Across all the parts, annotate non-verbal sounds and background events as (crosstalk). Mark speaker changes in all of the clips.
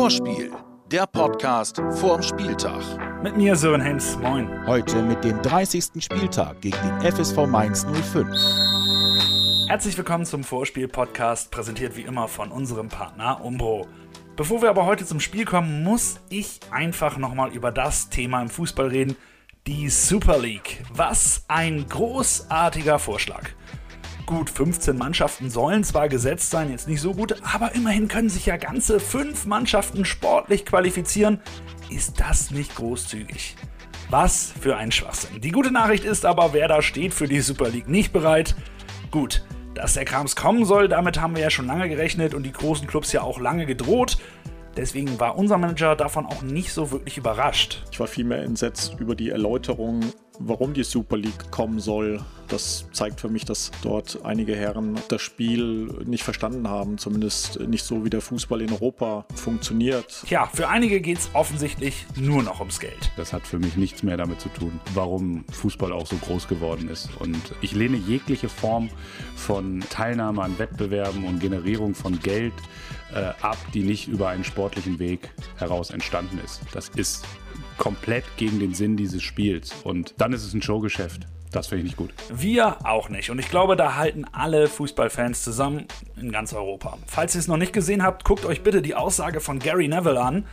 Speaker 1: Vorspiel, der Podcast vorm Spieltag.
Speaker 2: Mit mir Sören Hens, moin.
Speaker 1: Heute mit dem 30. Spieltag gegen den FSV Mainz 05.
Speaker 2: Herzlich willkommen zum Vorspiel-Podcast, präsentiert wie immer von unserem Partner Umbro. Bevor wir aber heute zum Spiel kommen, muss ich einfach nochmal über das Thema im Fußball reden, die Super League. Was ein großartiger Vorschlag. Gut, 15 Mannschaften sollen zwar gesetzt sein, jetzt nicht so gut, aber immerhin können sich ja ganze fünf Mannschaften sportlich qualifizieren. Ist das nicht großzügig? Was für ein Schwachsinn. Die gute Nachricht ist aber, wer da steht für die Super League nicht bereit. Gut, dass der Krams kommen soll, damit haben wir ja schon lange gerechnet und die großen Clubs ja auch lange gedroht. Deswegen war unser Manager davon auch nicht so wirklich überrascht.
Speaker 3: Ich war vielmehr entsetzt über die Erläuterung, warum die Super League kommen soll. Das zeigt für mich, dass dort einige Herren das Spiel nicht verstanden haben, zumindest nicht so, wie der Fußball in Europa funktioniert.
Speaker 2: Tja, für einige geht es offensichtlich nur noch ums Geld.
Speaker 4: Das hat für mich nichts mehr damit zu tun, warum Fußball auch so groß geworden ist. Und ich lehne jegliche Form von Teilnahme an Wettbewerben und Generierung von Geld äh, ab, die nicht über einen sportlichen Weg heraus entstanden ist. Das ist komplett gegen den Sinn dieses Spiels. Und dann ist es ein Showgeschäft. Das finde ich nicht gut.
Speaker 2: Wir auch nicht. Und ich glaube, da halten alle Fußballfans zusammen in ganz Europa. Falls ihr es noch nicht gesehen habt, guckt euch bitte die Aussage von Gary Neville an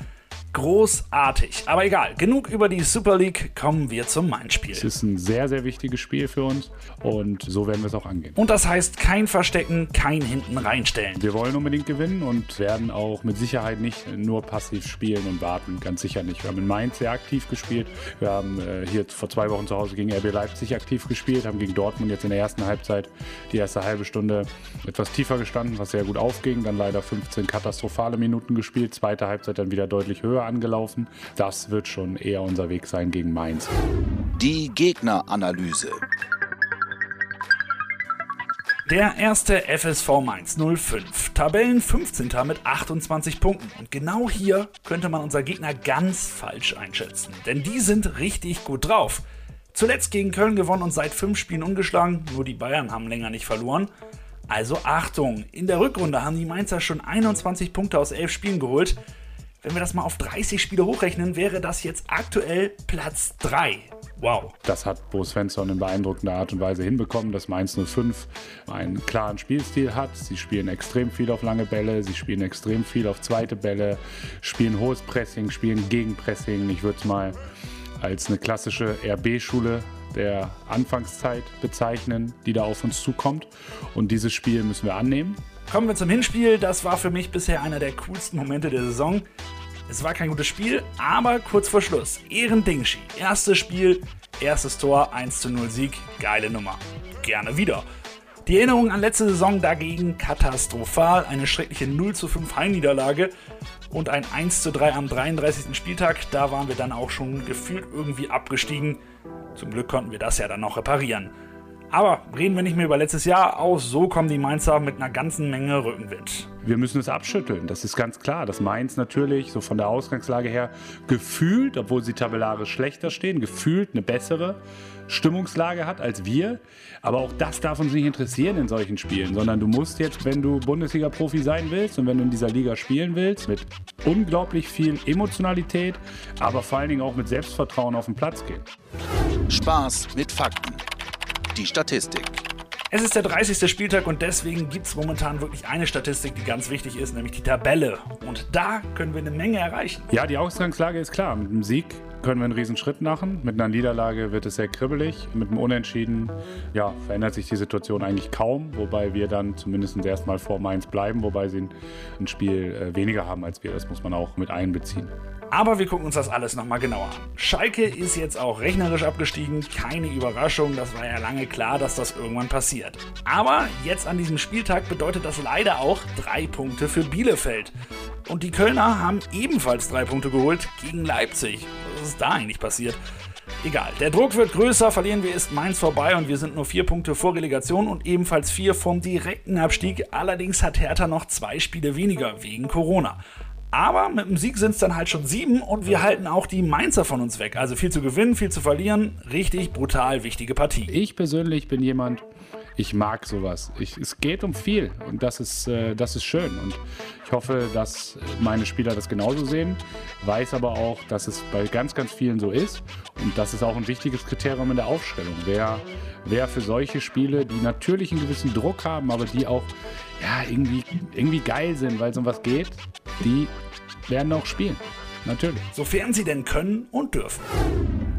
Speaker 2: großartig. Aber egal, genug über die Super League, kommen wir zum Main-Spiel.
Speaker 4: Es ist ein sehr, sehr wichtiges Spiel für uns und so werden wir es auch angehen.
Speaker 2: Und das heißt kein Verstecken, kein hinten reinstellen.
Speaker 4: Wir wollen unbedingt gewinnen und werden auch mit Sicherheit nicht nur passiv spielen und warten, ganz sicher nicht. Wir haben in Mainz sehr aktiv gespielt. Wir haben äh, hier vor zwei Wochen zu Hause gegen RB Leipzig aktiv gespielt, haben gegen Dortmund jetzt in der ersten Halbzeit die erste halbe Stunde etwas tiefer gestanden, was sehr gut aufging. Dann leider 15 katastrophale Minuten gespielt, zweite Halbzeit dann wieder deutlich höher angelaufen. Das wird schon eher unser Weg sein gegen Mainz.
Speaker 1: Die Gegneranalyse.
Speaker 2: Der erste FSV Mainz 05. Tabellen 15. mit 28 Punkten. Und genau hier könnte man unser Gegner ganz falsch einschätzen. Denn die sind richtig gut drauf. Zuletzt gegen Köln gewonnen und seit fünf Spielen ungeschlagen. Nur die Bayern haben länger nicht verloren. Also Achtung, in der Rückrunde haben die Mainzer schon 21 Punkte aus 11 Spielen geholt. Wenn wir das mal auf 30 Spiele hochrechnen, wäre das jetzt aktuell Platz 3. Wow.
Speaker 4: Das hat Bo Svensson in beeindruckender Art und Weise hinbekommen, dass Mainz 05 einen klaren Spielstil hat. Sie spielen extrem viel auf lange Bälle, sie spielen extrem viel auf zweite Bälle, spielen hohes Pressing, spielen Gegenpressing. Ich würde es mal als eine klassische RB-Schule der Anfangszeit bezeichnen, die da auf uns zukommt. Und dieses Spiel müssen wir annehmen.
Speaker 2: Kommen wir zum Hinspiel. Das war für mich bisher einer der coolsten Momente der Saison. Es war kein gutes Spiel, aber kurz vor Schluss. Ehren Dingshi. Erstes Spiel, erstes Tor, 1 zu 0 Sieg. Geile Nummer. Gerne wieder. Die Erinnerung an letzte Saison dagegen katastrophal. Eine schreckliche 0 zu 5 Heimniederlage und ein 1 zu 3 am 33. Spieltag. Da waren wir dann auch schon gefühlt irgendwie abgestiegen. Zum Glück konnten wir das ja dann noch reparieren. Aber reden wir nicht mehr über letztes Jahr aus, so kommen die Mainzer mit einer ganzen Menge Rückenwind.
Speaker 4: Wir müssen es abschütteln, das ist ganz klar. Dass Mainz natürlich so von der Ausgangslage her gefühlt, obwohl sie tabellarisch schlechter stehen, gefühlt eine bessere Stimmungslage hat als wir. Aber auch das darf uns nicht interessieren in solchen Spielen, sondern du musst jetzt, wenn du Bundesliga-Profi sein willst und wenn du in dieser Liga spielen willst, mit unglaublich viel Emotionalität, aber vor allen Dingen auch mit Selbstvertrauen auf den Platz gehen.
Speaker 1: Spaß mit Fakten. Die Statistik.
Speaker 2: Es ist der 30. Spieltag und deswegen gibt es momentan wirklich eine Statistik, die ganz wichtig ist, nämlich die Tabelle. Und da können wir eine Menge erreichen.
Speaker 4: Ja, die Ausgangslage ist klar. Mit dem Sieg können wir einen riesen Schritt machen. Mit einer Niederlage wird es sehr kribbelig. Mit einem Unentschieden ja, verändert sich die Situation eigentlich kaum, wobei wir dann zumindest erstmal vor Mainz bleiben, wobei sie ein Spiel äh, weniger haben als wir. Das muss man auch mit einbeziehen.
Speaker 2: Aber wir gucken uns das alles nochmal genauer an. Schalke ist jetzt auch rechnerisch abgestiegen, keine Überraschung, das war ja lange klar, dass das irgendwann passiert. Aber jetzt an diesem Spieltag bedeutet das leider auch drei Punkte für Bielefeld. Und die Kölner haben ebenfalls drei Punkte geholt gegen Leipzig. Ist da eigentlich passiert? Egal, der Druck wird größer, verlieren wir ist Mainz vorbei und wir sind nur vier Punkte vor Relegation und ebenfalls vier vom direkten Abstieg. Allerdings hat Hertha noch zwei Spiele weniger wegen Corona. Aber mit dem Sieg sind es dann halt schon sieben und wir halten auch die Mainzer von uns weg. Also viel zu gewinnen, viel zu verlieren. Richtig brutal wichtige Partie.
Speaker 4: Ich persönlich bin jemand, ich mag sowas. Ich, es geht um viel und das ist, äh, das ist schön. Und ich hoffe, dass meine Spieler das genauso sehen. Weiß aber auch, dass es bei ganz, ganz vielen so ist. Und das ist auch ein wichtiges Kriterium in der Aufstellung. Wer, wer für solche Spiele, die natürlich einen gewissen Druck haben, aber die auch ja, irgendwie, irgendwie geil sind, weil es um was geht, die werden auch spielen. Natürlich.
Speaker 2: Sofern sie denn können und dürfen.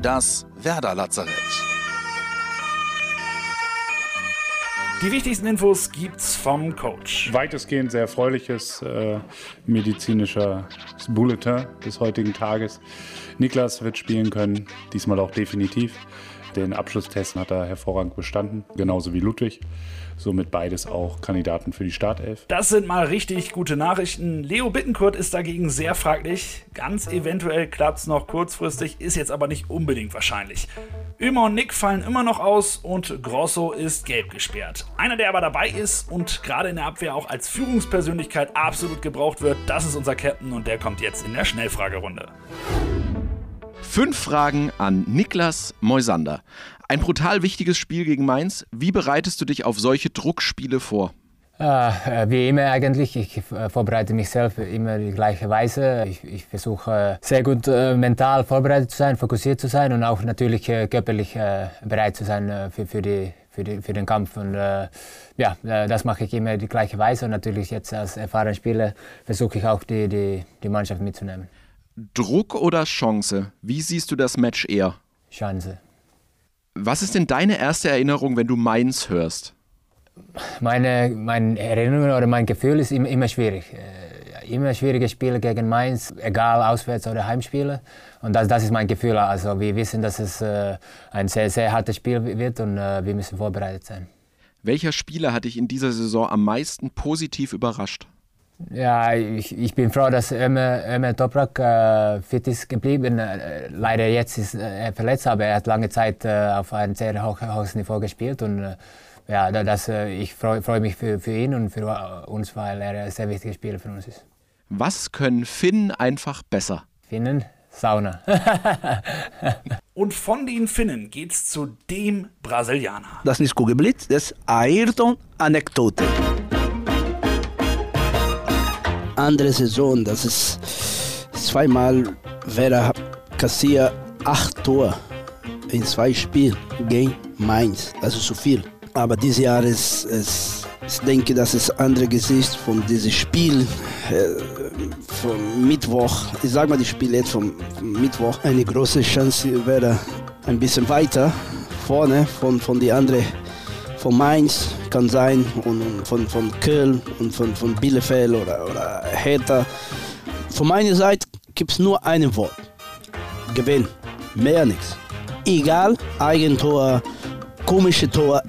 Speaker 1: Das Werder Lazarett.
Speaker 2: Die wichtigsten Infos gibt's vom Coach.
Speaker 4: Weitestgehend sehr erfreuliches äh, medizinischer Bulletin des heutigen Tages. Niklas wird spielen können, diesmal auch definitiv. Den Abschlusstest hat er hervorragend bestanden, genauso wie Ludwig. Somit beides auch Kandidaten für die Startelf.
Speaker 2: Das sind mal richtig gute Nachrichten. Leo Bittenkurt ist dagegen sehr fraglich. Ganz eventuell klappt es noch kurzfristig, ist jetzt aber nicht unbedingt wahrscheinlich. Ömer und Nick fallen immer noch aus und Grosso ist gelb gesperrt. Einer, der aber dabei ist und gerade in der Abwehr auch als Führungspersönlichkeit absolut gebraucht wird, das ist unser Captain und der kommt jetzt in der Schnellfragerunde.
Speaker 5: Fünf Fragen an Niklas Moisander. Ein brutal wichtiges Spiel gegen Mainz. Wie bereitest du dich auf solche Druckspiele vor?
Speaker 6: Äh, wie immer eigentlich. Ich äh, vorbereite mich selbst immer die gleiche Weise. Ich, ich versuche sehr gut äh, mental vorbereitet zu sein, fokussiert zu sein und auch natürlich äh, körperlich äh, bereit zu sein äh, für, für, die, für, die, für den Kampf. Und ja, das mache ich immer die gleiche Weise. Und natürlich jetzt als erfahrener Spieler versuche ich auch die, die, die Mannschaft mitzunehmen.
Speaker 5: Druck oder Chance? Wie siehst du das Match eher?
Speaker 6: Chance.
Speaker 5: Was ist denn deine erste Erinnerung, wenn du Mainz hörst?
Speaker 6: Meine, meine Erinnerung oder mein Gefühl ist immer, immer schwierig. Äh, immer schwierige Spiele gegen Mainz, egal Auswärts- oder Heimspiele. Und das, das ist mein Gefühl. Also wir wissen, dass es äh, ein sehr, sehr hartes Spiel wird und äh, wir müssen vorbereitet sein.
Speaker 5: Welcher Spieler hat dich in dieser Saison am meisten positiv überrascht?
Speaker 6: Ja, ich, ich bin froh, dass Ömer, Ömer Toprak äh, fit ist geblieben. Äh, leider jetzt ist äh, er verletzt, aber er hat lange Zeit äh, auf einem sehr hoch, hohes Niveau gespielt. Und äh, ja, das, äh, ich freue freu mich für, für ihn und für uns, weil er ein sehr wichtiger Spieler für uns ist.
Speaker 5: Was können Finnen einfach besser?
Speaker 6: Finnen? Sauna. (laughs)
Speaker 2: und von den Finnen geht's zu dem Brasilianer.
Speaker 7: Das ist Kugelblitz, das ist Ayrton-Anekdote andere Saison, das ist zweimal Werder kassiert acht Tore in zwei Spielen gegen Mainz. Das ist zu viel. Aber dieses Jahr ist es, ich denke, das ist ein Gesicht von diesem Spiel äh, vom Mittwoch. Ich sage mal, die Spiele jetzt vom Mittwoch. Eine große Chance wäre ein bisschen weiter vorne von, von den anderen von Mainz kann sein und von, von Köln und von, von Bielefeld oder, oder Hertha. Von meiner Seite gibt es nur ein Wort. Gewinn. Mehr nichts. Egal, Eigentor, komische Tor,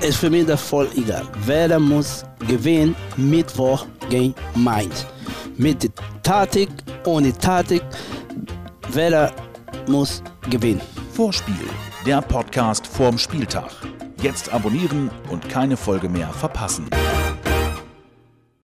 Speaker 7: ist für mich das voll egal. Wer muss gewinnen Mittwoch gegen Mainz. Mit der Taktik, ohne Taktik, wer muss gewinnen.
Speaker 1: Vorspiel, der Podcast vorm Spieltag. Jetzt abonnieren und keine Folge mehr verpassen.